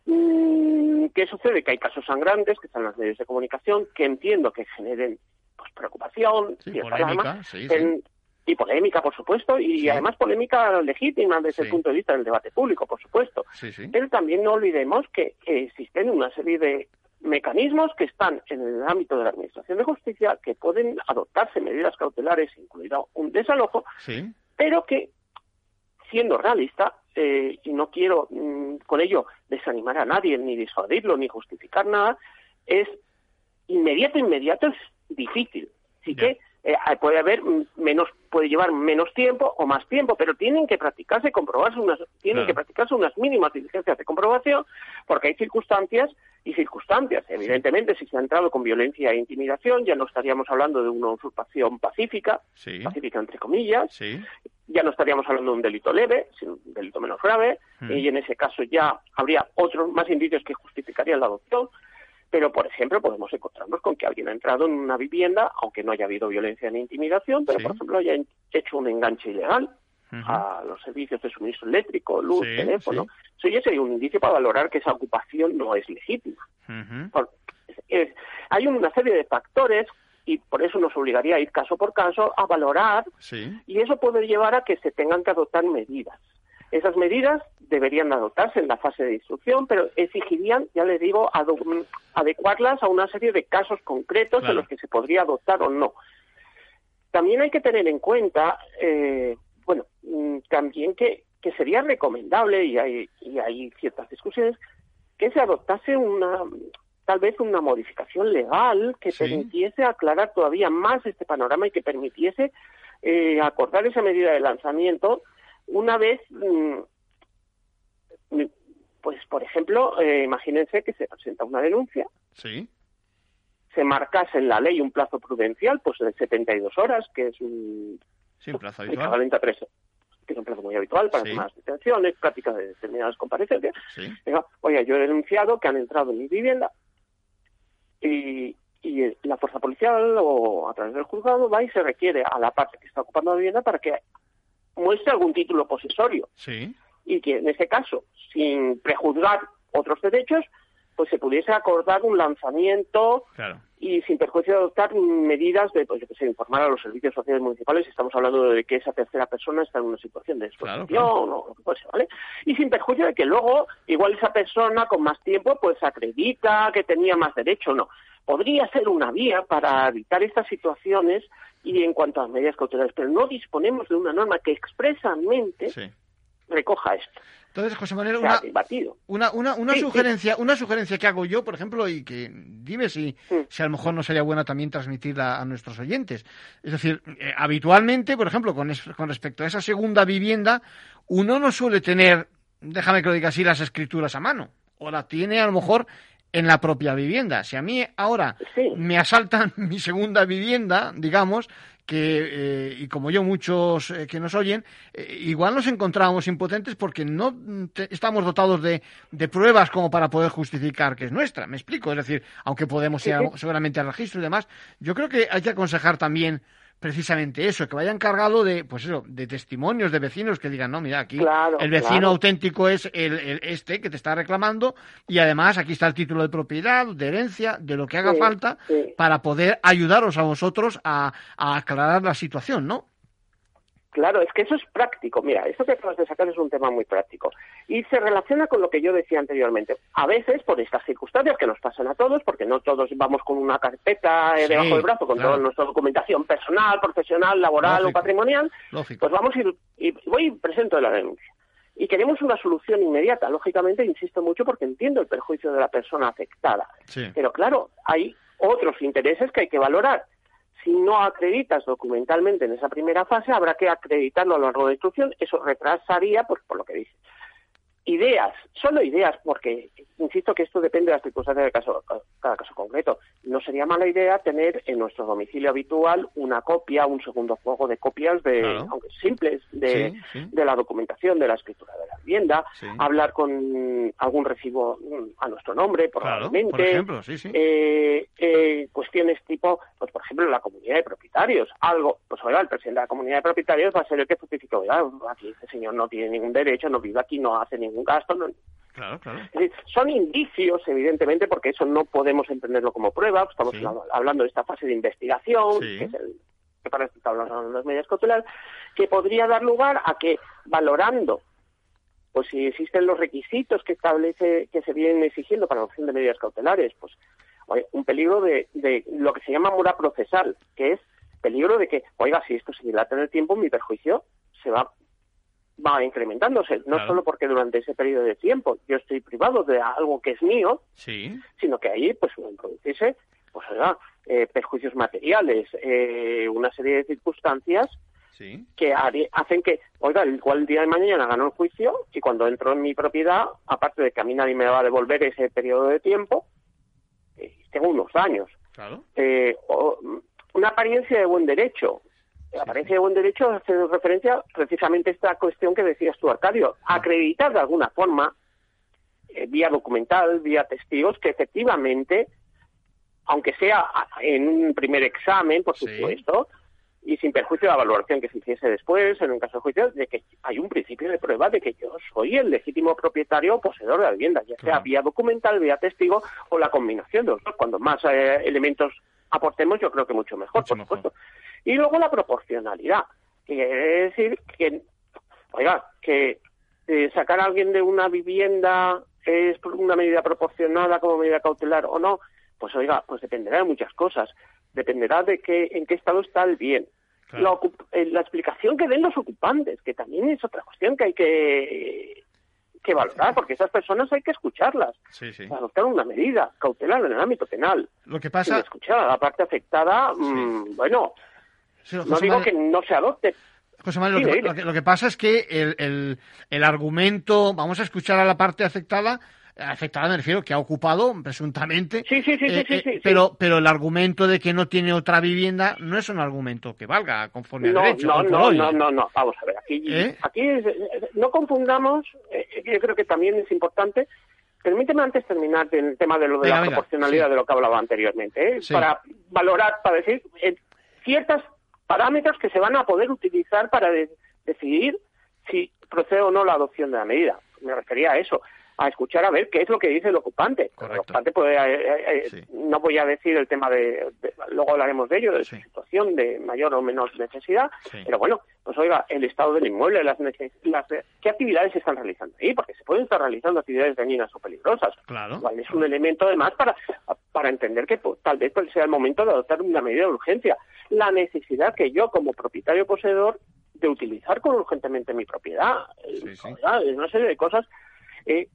Mm, ¿Qué sucede? Que hay casos sangrantes, que están las medios de comunicación, que entiendo que generen pues, preocupación, polémica, y polémica, por supuesto, y además polémica legítima desde el punto de vista del debate público, por supuesto. Pero también no olvidemos que existen una serie de mecanismos que están en el ámbito de la Administración de Justicia que pueden adoptarse medidas cautelares, incluido un desalojo, pero que, siendo realista, eh, y no quiero mm, con ello desanimar a nadie, ni disuadirlo, ni justificar nada, es inmediato, inmediato es difícil. Así que eh, puede haber menos, puede llevar menos tiempo o más tiempo, pero tienen que practicarse, comprobarse unas, tienen que practicarse unas mínimas diligencias de comprobación, porque hay circunstancias y circunstancias. Evidentemente, si se ha entrado con violencia e intimidación, ya no estaríamos hablando de una usurpación pacífica, pacífica entre comillas, ya no estaríamos hablando de un delito leve, sino un delito menos grave, hmm. y en ese caso ya habría otros más indicios que justificarían la adopción. Pero, por ejemplo, podemos encontrarnos con que alguien ha entrado en una vivienda, aunque no haya habido violencia ni intimidación, pero, por ejemplo, haya hecho un enganche ilegal a los servicios de suministro eléctrico, luz, teléfono. Eso ya sería un indicio para valorar que esa ocupación no es legítima. hay una serie de factores y por eso nos obligaría a ir caso por caso a valorar y eso puede llevar a que se tengan que adoptar medidas. Esas medidas deberían adoptarse en la fase de instrucción, pero exigirían, ya le digo, adecuarlas a una serie de casos concretos en los que se podría adoptar o no. También hay que tener en cuenta, eh, bueno, mm, también que, sería recomendable, y hay, y hay ciertas discusiones, que se adoptase una, tal vez una modificación legal que permitiese aclarar todavía más este panorama y que permitiese eh, acordar esa medida de lanzamiento una vez, mm, pues por ejemplo, eh, imagínense que se presenta una denuncia. Sí. Se marcase en la ley un plazo prudencial, pues de 72 horas, que es un, plazo habitual. equivalente a tres, que es un plazo muy habitual para sí. más detenciones, prácticas de determinadas comparecencias. Sí. oye, yo he denunciado que han entrado en mi vivienda y, y la fuerza policial o a través del juzgado va y se requiere a la parte que está ocupando la vivienda para que muestre algún título posesorio. Sí. Y que en ese caso, sin prejuzgar otros derechos, pues se pudiese acordar un lanzamiento y sin perjuicio de adoptar medidas de, pues yo que sé, informar a los servicios sociales municipales, estamos hablando de que esa tercera persona está en una situación de exposición o lo que fuese, ¿vale? Y sin perjuicio de que luego, igual esa persona con más tiempo, pues acredita que tenía más derecho no. Podría ser una vía para evitar estas situaciones y en cuanto a las medidas cautelares, pero no disponemos de una norma que expresamente recoja esto. Entonces, José Manuel, una, una, una, sugerencia, una sugerencia que hago yo, por ejemplo, y que dime si, si a lo mejor no sería buena también transmitirla a nuestros oyentes. Es decir, eh, habitualmente, por ejemplo, con, con respecto a esa segunda vivienda, uno no suele tener, déjame que lo diga así, las escrituras a mano. O la tiene a lo mejor en la propia vivienda. Si a mí ahora me asaltan mi segunda vivienda, digamos, que, eh, y como yo muchos eh, que nos oyen, eh, igual nos encontramos impotentes porque no estamos dotados de, de, pruebas como para poder justificar que es nuestra. Me explico, es decir, aunque podemos ir seguramente al registro y demás, yo creo que hay que aconsejar también precisamente eso, que vayan cargado de, pues eso, de testimonios de vecinos que digan, no, mira, aquí el vecino auténtico es el, este que te está reclamando y además aquí está el título de propiedad, de herencia, de lo que haga falta para poder ayudaros a vosotros a, a aclarar la situación, ¿no? Claro, es que eso es práctico. Mira, esto que acabas de sacar es un tema muy práctico. Y se relaciona con lo que yo decía anteriormente. A veces, por estas circunstancias que nos pasan a todos, porque no todos vamos con una carpeta eh, debajo del brazo, con toda nuestra documentación personal, profesional, laboral o patrimonial, pues vamos ir, y voy y presento la denuncia. Y queremos una solución inmediata. Lógicamente, insisto mucho porque entiendo el perjuicio de la persona afectada. Pero claro, hay otros intereses que hay que valorar si no acreditas documentalmente en esa primera fase, habrá que acreditarlo a lo largo de la instrucción. Eso retrasaría, pues, por lo que dice, ideas, solo ideas, porque insisto que esto depende de las circunstancias de caso, cada caso concreto. No sería mala idea tener en nuestro domicilio habitual una copia, un segundo juego de copias, de, aunque simples, de, de, la documentación de la escritura de la vivienda, hablar con algún recibo mm, a nuestro nombre, probablemente. por ejemplo, eh, eh, cuestiones tipo, pues por ejemplo, la comunidad de propietarios. Algo, pues oiga, el presidente de la comunidad de propietarios va a ser el que justifique, oiga, aquí este señor no tiene ningún derecho, no vive aquí, no hace ningún un gasto. Claro, claro. son indicios, evidentemente, porque eso no podemos entenderlo como prueba. Estamos hablando de esta fase de investigación, que es el que para esto hablando de las medidas cautelares, que podría dar lugar a que, valorando pues si existen los requisitos que establece que se vienen exigiendo para la adopción de medidas cautelares, pues un peligro de, de lo que se llama mora procesal, que es peligro de que, oiga, si esto se dilata en el tiempo, mi perjuicio se va va incrementándose, no solo porque durante ese periodo de tiempo yo estoy privado de algo que es mío, sino que ahí pues pueden producirse pues, eh, perjuicios materiales, eh, una serie de circunstancias que hacen que, oiga, igual el día de mañana gano el juicio y cuando entro en mi propiedad, aparte de que a mí nadie me va a devolver ese periodo de tiempo, eh, tengo unos daños. Eh, una apariencia de buen derecho, la apariencia de buen derecho hace referencia precisamente a esta cuestión que decías tú, Arcadio, acreditar de alguna forma, eh, vía documental, vía testigos, que efectivamente, aunque sea en un primer examen, por supuesto, y sin perjuicio de la valoración que se hiciese después, en un caso de juicio, de que hay un principio de prueba de que yo soy el legítimo propietario o poseedor de la vivienda, ya sea vía documental, vía testigo o la combinación de los dos. Cuando más eh, elementos aportemos, yo creo que mucho mejor, por supuesto. Y luego la proporcionalidad, que quiere decir que, oiga, que eh, sacar a alguien de una vivienda es una medida proporcionada como medida cautelar o no, pues oiga, pues dependerá de muchas cosas. Dependerá de que, en qué estado está el bien. La, eh, la, explicación que den los ocupantes, que también es otra cuestión que hay que, que valorar, porque esas personas hay que escucharlas. Para adoptar una medida cautelar en el ámbito penal. Lo que pasa... escuchar a la parte afectada, mm, bueno, no digo que no se adopte. José Manuel, lo, que, pasa es que el, el, argumento, vamos a escuchar a la parte afectada, afectada me refiero que ha ocupado presuntamente. Sí sí sí, sí, eh, eh, pero pero el argumento de que no tiene otra vivienda no es un argumento que valga conforme al derecho no no no no no. Vamos a ver aquí ¿Eh? aquí no confundamos yo creo que también es importante. Permíteme antes terminar el tema de lo de la proporcionalidad de lo que hablaba anteriormente para valorar para decir ciertas parámetros que se van a poder utilizar para decidir si procede o no la adopción de la medida. Me refería a eso, a escuchar a ver qué es lo que dice el ocupante. El ocupante puede, eh, eh, eh, no voy a decir el tema de, luego hablaremos de ello, de su situación de mayor o menor necesidad, pero bueno, pues oiga, el estado del inmueble, las, las qué actividades se están realizando ahí, porque se pueden estar realizando actividades dañinas o peligrosas. Claro. es un elemento además para, para entender que pues, tal vez sea el momento de adoptar una medida de urgencia la necesidad que yo como propietario poseedor de utilizar con urgentemente mi propiedad, sí, una serie de cosas. Eh,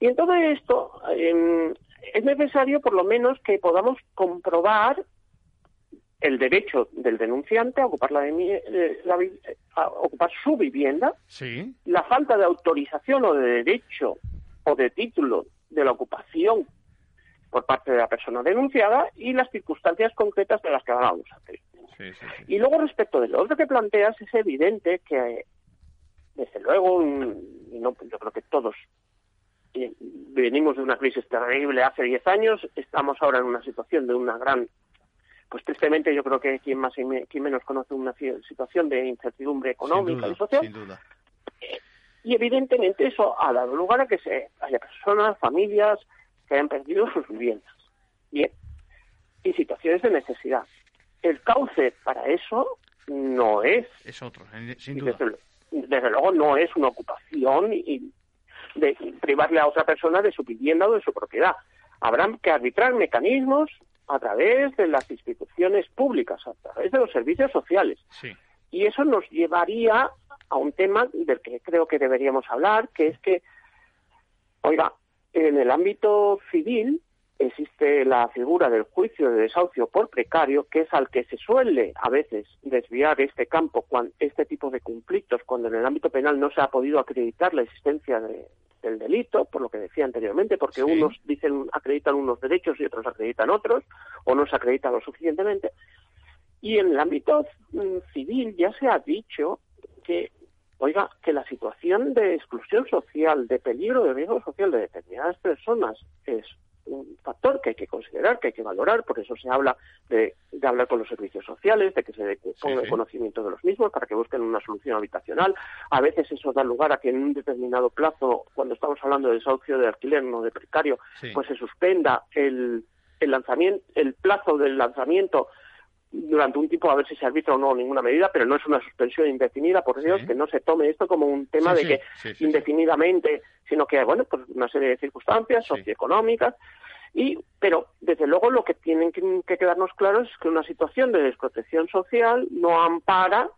y en todo esto em, es necesario por lo menos que podamos comprobar el derecho del denunciante a ocupar, la, eh, a ocupar su vivienda, la falta de autorización o de derecho o de título de la ocupación por parte de la persona denunciada y las circunstancias concretas de las que hablábamos antes. Y luego respecto de lo otro que planteas, es evidente que, desde luego, no, yo creo que todos eh, venimos de una crisis terrible hace 10 años, estamos ahora en una situación de una gran pues tristemente yo creo que quien más y quien menos conoce una situación de incertidumbre económica y social. Sin duda. Y evidentemente eso ha dado lugar a que se haya personas, familias que hayan perdido sus viviendas. Bien. Y situaciones de necesidad. El cauce para eso no es. Es otro, sin duda. Desde, luego no es una ocupación y de privarle a otra persona de su vivienda o de su propiedad. Habrá que arbitrar mecanismos a través de las instituciones públicas, a través de los servicios sociales. Sí. Y eso nos llevaría a un tema del que creo que deberíamos hablar, que es que, oiga, en el ámbito civil existe la figura del juicio de desahucio por precario, que es al que se suele a veces desviar este campo, cuando, este tipo de conflictos, cuando en el ámbito penal no se ha podido acreditar la existencia del delito, por lo que decía anteriormente, porque unos dicen acreditan unos derechos y otros acreditan otros, o no se acredita lo suficientemente. Y en el ámbito mm, civil ya se ha dicho que oiga, que la situación de exclusión social, de peligro de riesgo social de determinadas personas es un factor que hay que considerar, que hay que valorar, por eso se habla de, hablar con los servicios sociales, de que se ponga el conocimiento de los mismos para que busquen una solución habitacional. A veces eso da lugar a que en un determinado plazo, cuando estamos hablando de desahucio de alquiler, no de precario, pues se suspenda el, el lanzamiento, el plazo del lanzamiento durante un tiempo a ver si se arbitra o no ninguna medida, pero no es una suspensión indefinida, por Dios, que no se tome esto como un tema de que indefinidamente, sino que, bueno, pues una serie de circunstancias socioeconómicas, y, pero desde luego lo que tienen que, quedarnos claro es que una situación de desprotección social no ampara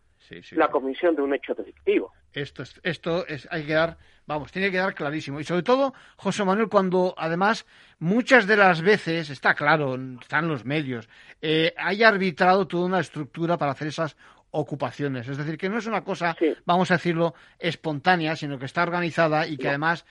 la comisión de un hecho delictivo. Esto, es, esto es, hay que dar, vamos, tiene que dar clarísimo. Y sobre todo, José Manuel, cuando además muchas de las veces, está claro, están los medios, eh, hay arbitrado toda una estructura para hacer esas ocupaciones. Es decir, que no es una cosa, vamos a decirlo, espontánea, sino que está organizada y que además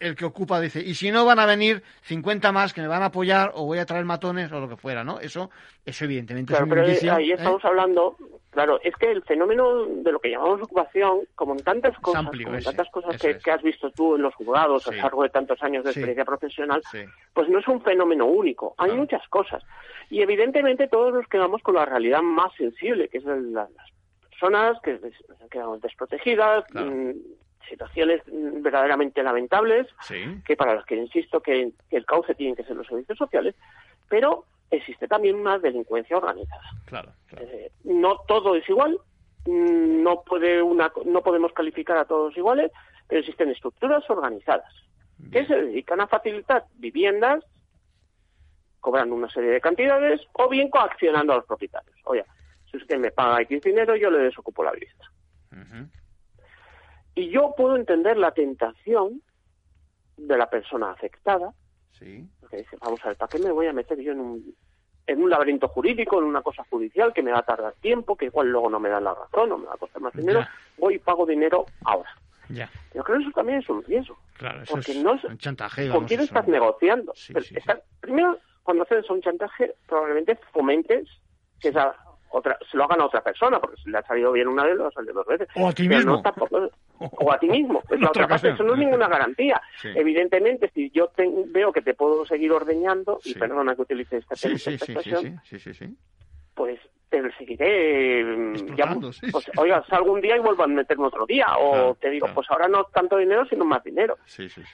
el, que ocupa dice, y si no van a venir 50 más que me van a apoyar o voy a traer matones o lo que fuera, ¿no? Eso, eso evidentemente es un pero ahí ¿eh? estamos hablando, claro, es que el fenómeno de lo que llamamos ocupación, como en tantas cosas, como en tantas cosas que, has visto tú en los juzgados a lo largo de tantos años de experiencia profesional, pues no es un fenómeno único. Hay muchas cosas. Y evidentemente todos nos quedamos con la realidad más sensible, que es las personas que quedan desprotegidas, mm, situaciones verdaderamente lamentables, que para las que insisto que, el cauce tienen que ser los servicios sociales, pero existe también una delincuencia organizada. Claro, eh, no todo es igual, mm, no puede una, no podemos calificar a todos iguales, pero existen estructuras organizadas que se dedican a facilitar viviendas cobrando una serie de cantidades o bien coaccionando a los propietarios. Oye, si usted me paga X dinero, yo le desocupo la vivienda. Y yo puedo entender la tentación de la persona afectada, sí. que dice, vamos a ver, ¿para qué me voy a meter yo en un, en un laberinto jurídico, en una cosa judicial que me va a tardar tiempo, que igual luego no me dan la razón o me va a costar más dinero? Voy y pago dinero ahora. Ya. Yo creo que eso también es un riesgo. Claro, eso porque es no un chantaje. ¿Con quién estás negociando? primero, cuando haces un chantaje, probablemente fomentes que esa otra, se lo hagan a otra persona, porque si le ha salido bien una vez, lo ha salido dos veces. O a ti mismo. o a ti mismo. Es la otra parte. Eso no es ninguna garantía. Evidentemente, si yo veo que te puedo seguir ordeñando, y perdona que utilice esta, expresión, pues te seguiré llamando. pues, oiga, salgo un día y vuelvo a meterme otro día o te digo pues ahora no tanto dinero sino más dinero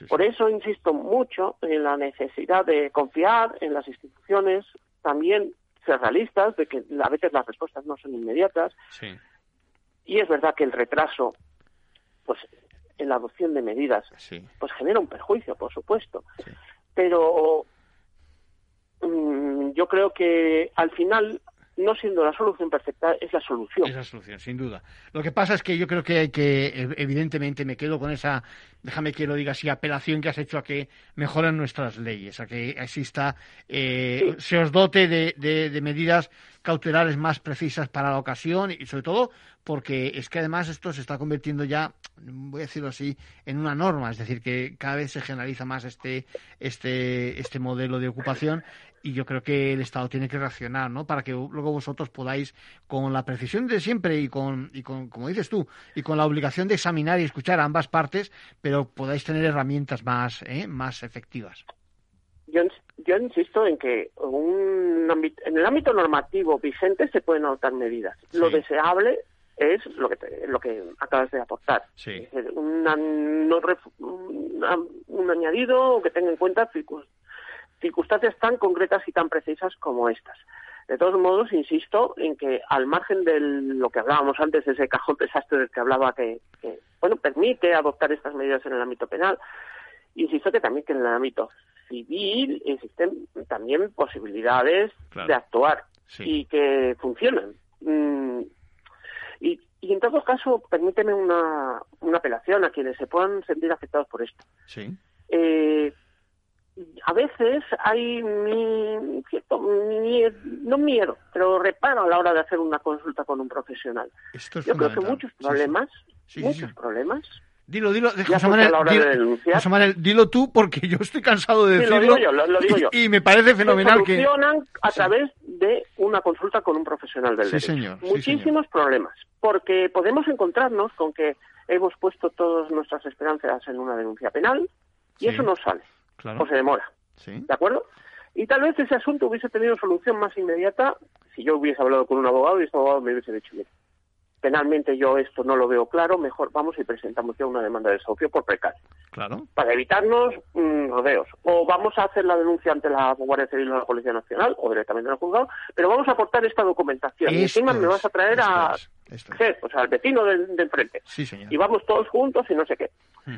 por eso insisto mucho en la necesidad de confiar en las instituciones también ser realistas de que a veces las respuestas no son inmediatas. Y es verdad que el retraso pues en la adopción de medidas pues genera un perjuicio por supuesto. Pero mm, yo creo que al final no siendo la solución perfecta, es la solución. Es la solución, sin duda. Lo que pasa es que yo creo que hay que, evidentemente, me quedo con esa, déjame que lo diga así, apelación que has hecho a que mejoren nuestras leyes, a que exista, eh, se os dote de, de, medidas cautelares más precisas para la ocasión y sobre todo porque es que además esto se está convirtiendo ya, voy a decirlo así, en una norma, es decir, que cada vez se generaliza más este, este, este modelo de ocupación y yo creo que el Estado tiene que reaccionar, ¿no? Para que luego vosotros podáis, con la precisión de siempre y con, y con, como dices tú, y con la obligación de examinar y escuchar a ambas partes, pero podáis tener herramientas más, ¿eh? más efectivas. Yo insisto en que un en el ámbito normativo vigente se pueden adoptar medidas. Lo deseable es lo que lo que acabas de aportar. Sí. un añadido que tenga en cuenta circunstancias tan concretas y tan precisas como estas. De todos modos, insisto en que al margen de lo que hablábamos antes, ese cajón desastre del que hablaba que, bueno, permite adoptar estas medidas en el ámbito penal, insisto que también que en el ámbito civil existen también posibilidades de actuar y que funcionan. Mm, y, y, en todo caso, permíteme una, una apelación a quienes se puedan sentir afectados por esto. Sí. Eh, a veces hay mi, cierto, no miedo, pero reparo a la hora de hacer una consulta con un profesional. Yo creo que muchos problemas, muchos problemas. Dilo, dilo, José Manuel, dilo, tú porque yo estoy cansado de decirlo. Lo digo yo, lo, digo yo. Y, me parece fenomenal que... Funcionan a través de una consulta con un profesional del derecho. Señor, Muchísimos problemas, porque podemos encontrarnos con que hemos puesto todas nuestras esperanzas en una denuncia penal y eso no sale o se demora. ¿De acuerdo? Y tal vez ese asunto hubiese tenido solución más inmediata si yo hubiese hablado con un abogado y ese abogado me hubiese dicho, mira, penalmente yo esto no lo veo claro, mejor vamos y presentamos ya una demanda de desahucio por precario. Claro. Para evitarnos mm, rodeos. O vamos a hacer la denuncia ante la Guardia Civil o la Policía Nacional o directamente en el juzgado, pero vamos a aportar esta documentación. y encima me vas a traer a... o sea, al vecino del, enfrente. Sí, señor. Y vamos todos juntos y no sé qué.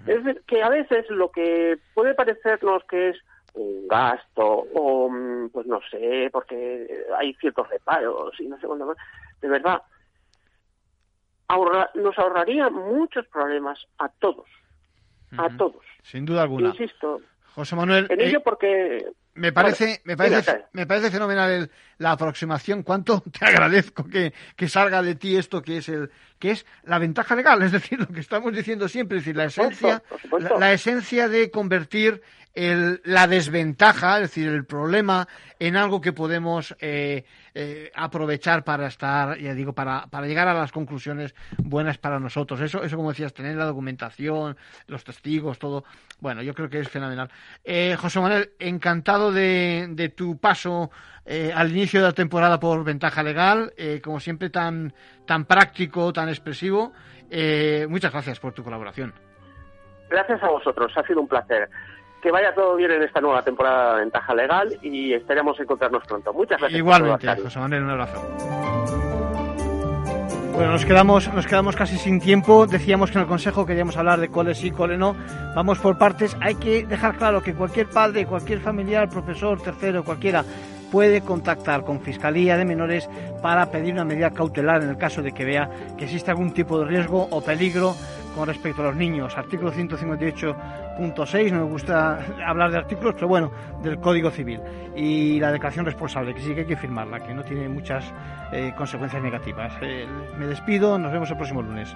Es decir, que a veces lo que puede parecernos que es un gasto o, mm, pues no sé, porque hay ciertos reparos y no sé cuándo más, de verdad, nos ahorraría muchos problemas a todos, a todos. Sin duda alguna. Insisto. José Manuel. En ello eh, porque me parece, me parece, me parece fenomenal la aproximación. Cuánto te agradezco que, que, salga de ti esto que es el, que es la ventaja legal, es decir, lo que estamos diciendo siempre, es decir, la esencia, la, esencia de convertir el, la desventaja, es decir, el problema en algo que podemos eh, eh, aprovechar para estar, ya digo, para, para llegar a las conclusiones buenas para nosotros. Eso, eso como decías, tener la documentación, los testigos, todo. Bueno, yo creo que es fenomenal. Eh, José Manuel, encantado de, de tu paso eh, al inicio de la temporada por ventaja legal, como siempre tan, tan práctico, tan expresivo. Eh, muchas gracias por tu colaboración. Gracias a vosotros, ha sido un placer. Que vaya todo bien en esta nueva temporada de ventaja legal y esperemos encontrarnos pronto. Muchas gracias. Igualmente, José Manuel, un abrazo. Bueno, nos quedamos, nos quedamos casi sin tiempo. Decíamos que en el consejo queríamos hablar de cuáles sí, cuáles no. Vamos por partes. Hay que dejar claro que cualquier padre, cualquier familiar, profesor, tercero, cualquiera, puede contactar con Fiscalía de Menores para pedir una medida cautelar en el caso de que vea que existe algún tipo de riesgo o peligro con respecto a los niños. Artículo 158.6, no me gusta hablar de artículos, pero bueno, del Código Civil. Y la declaración responsable, que sí que hay que firmarla, que no tiene muchas eh, consecuencias negativas. Eh, me despido, nos vemos el próximo lunes.